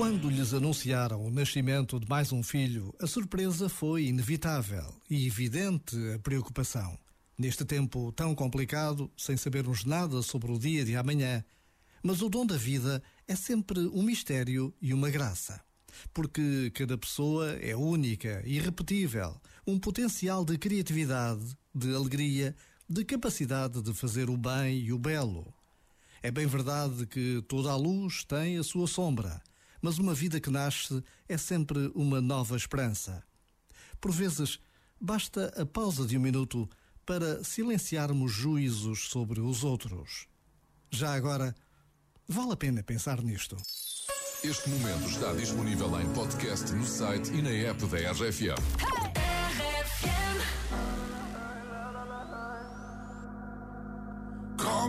Quando lhes anunciaram o nascimento de mais um filho, a surpresa foi inevitável e evidente a preocupação. Neste tempo tão complicado, sem sabermos nada sobre o dia de amanhã, mas o dom da vida é sempre um mistério e uma graça. Porque cada pessoa é única, irrepetível, um potencial de criatividade, de alegria, de capacidade de fazer o bem e o belo. É bem verdade que toda a luz tem a sua sombra mas uma vida que nasce é sempre uma nova esperança. Por vezes, basta a pausa de um minuto para silenciarmos juízos sobre os outros. Já agora, vale a pena pensar nisto. Este momento está disponível em podcast no site e na app da RFM.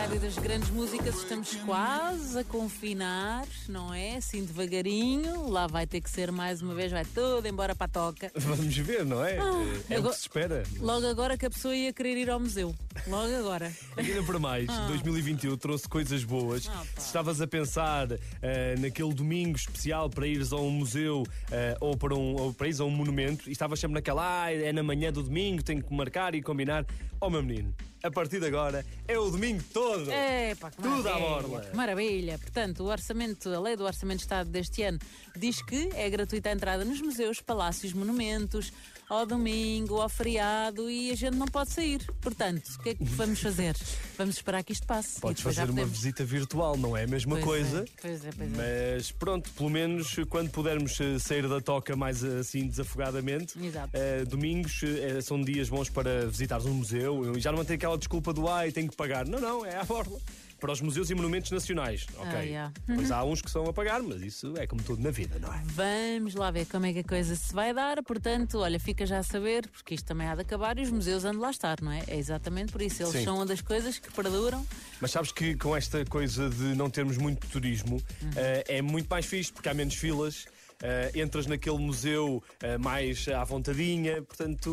rádio das grandes músicas. Estamos quase a confinar, não é? Assim devagarinho. Lá vai ter que ser mais uma vez, vai tudo embora para a toca. Vamos ver, não é? Ah, é o agora- que se espera. Logo agora que a pessoa ia querer ir ao museu. Logo agora. Ainda para mais, 2021 trouxe coisas boas. Ah. Se estavas a pensar eh, naquele domingo especial para ires a um museu eh, ou, para um, ou para ires a um monumento e estavas sempre naquela, ah, é na manhã do domingo, tenho que marcar e combinar. Oh, meu menino, a partir de agora é o domingo todo. É, pá, que Tudo à borla. que Maravilha. Portanto, o orçamento, a lei do Orçamento de Estado deste ano diz que é gratuita a entrada nos museus, palácios, monumentos, ao domingo, ao feriado e a gente não pode sair. Portanto, o que é que vamos fazer? Vamos esperar que isto passe. Podes fazer uma visita virtual, não é a mesma Pois coisa. é, pois é, pois é. Mas pronto, pelo menos quando pudermos eh, sair da toca mais eh, assim desafogadamente, Exato. eh, domingos eh, são dias bons para visitares um museu e já não tem aquela desculpa do ai, tenho que pagar. Não, não, é à borla. Para os museus e monumentos nacionais, ok? Ah, yeah. Pois há uns que são a pagar, mas isso é como tudo na vida, não é? Vamos lá ver como é que a coisa se vai dar. Portanto, olha, fica já a saber, porque isto também há de acabar e os museus andam lá estar, não é? É exatamente por isso. Eles Sim. são uma das coisas que perduram. Mas sabes que com esta coisa de não termos muito turismo, eh, é muito mais fixe porque há menos filas. eh, entras naquele museu eh, mais à vontadinha, portanto